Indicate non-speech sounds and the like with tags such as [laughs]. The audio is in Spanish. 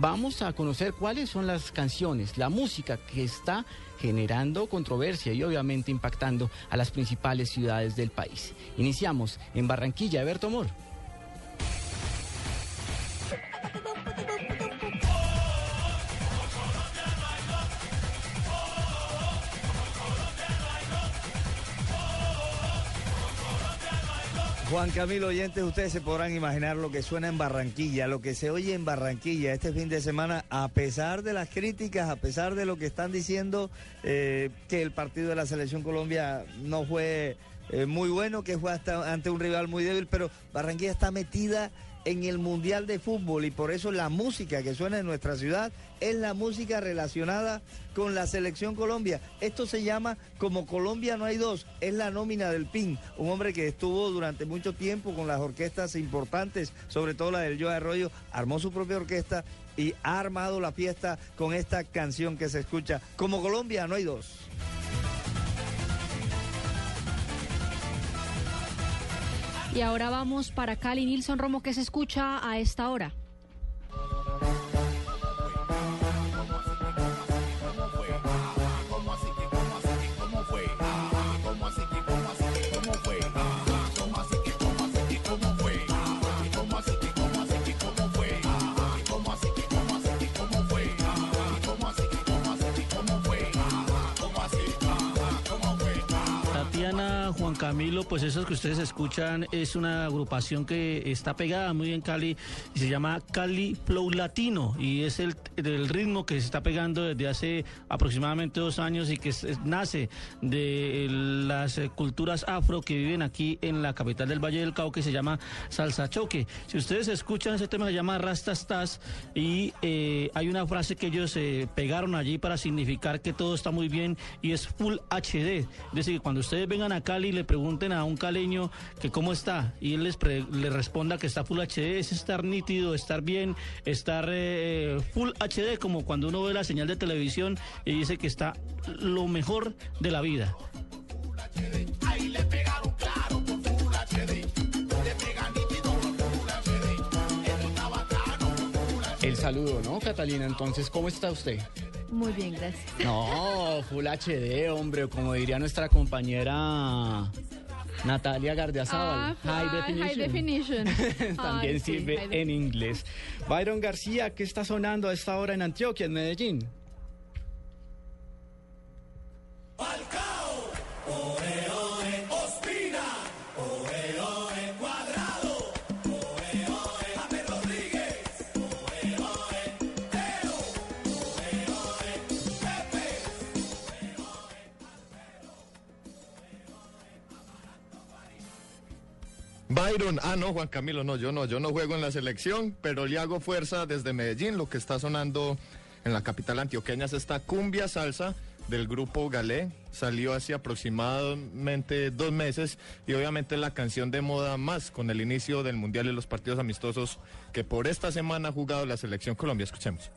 Vamos a conocer cuáles son las canciones, la música que está generando controversia y obviamente impactando a las principales ciudades del país. Iniciamos en Barranquilla, Berto Mor. Juan Camilo oyentes, ustedes se podrán imaginar lo que suena en Barranquilla, lo que se oye en Barranquilla este fin de semana, a pesar de las críticas, a pesar de lo que están diciendo, eh, que el partido de la Selección Colombia no fue eh, muy bueno, que fue hasta ante un rival muy débil, pero Barranquilla está metida en el Mundial de Fútbol y por eso la música que suena en nuestra ciudad es la música relacionada con la selección Colombia. Esto se llama Como Colombia no hay dos, es la nómina del PIN, un hombre que estuvo durante mucho tiempo con las orquestas importantes, sobre todo la del Joe Arroyo, armó su propia orquesta y ha armado la fiesta con esta canción que se escucha. Como Colombia no hay dos. Y ahora vamos para Cali. Nilson Romo, ¿qué se escucha a esta hora? Tatiana, Juan Camilo, pues esos que ustedes escuchan es una agrupación que está pegada muy en Cali y se llama Cali Flow Latino y es el, el ritmo que se está pegando desde hace aproximadamente dos años y que nace de las culturas afro que viven aquí en la capital del Valle del Cauca que se llama Salsa Choque. Si ustedes escuchan ese tema se llama Rastastas y eh, hay una frase que ellos eh, pegaron allí para significar que todo está muy bien y es Full HD. Es decir, cuando ustedes vengan a Cali le pregunten a un caleño que cómo está y él les, le responda que está Full HD, es estar nítido, estar bien, estar eh, Full HD como cuando uno ve la señal de televisión y dice que está lo mejor de la vida. El saludo, ¿no, Catalina? Entonces, ¿cómo está usted? Muy bien, gracias. No, Full HD, hombre, como diría nuestra compañera Natalia Gardiazabal. Ah, high definition. [laughs] También Ay, sirve en inglés. Byron García, ¿qué está sonando a esta hora en Antioquia, en Medellín? Byron, ah no, Juan Camilo, no, yo no, yo no juego en la selección, pero le hago fuerza desde Medellín, lo que está sonando en la capital antioqueña es esta cumbia salsa del grupo Galé, salió hace aproximadamente dos meses y obviamente la canción de moda más con el inicio del Mundial y los partidos amistosos que por esta semana ha jugado la selección Colombia, escuchemos.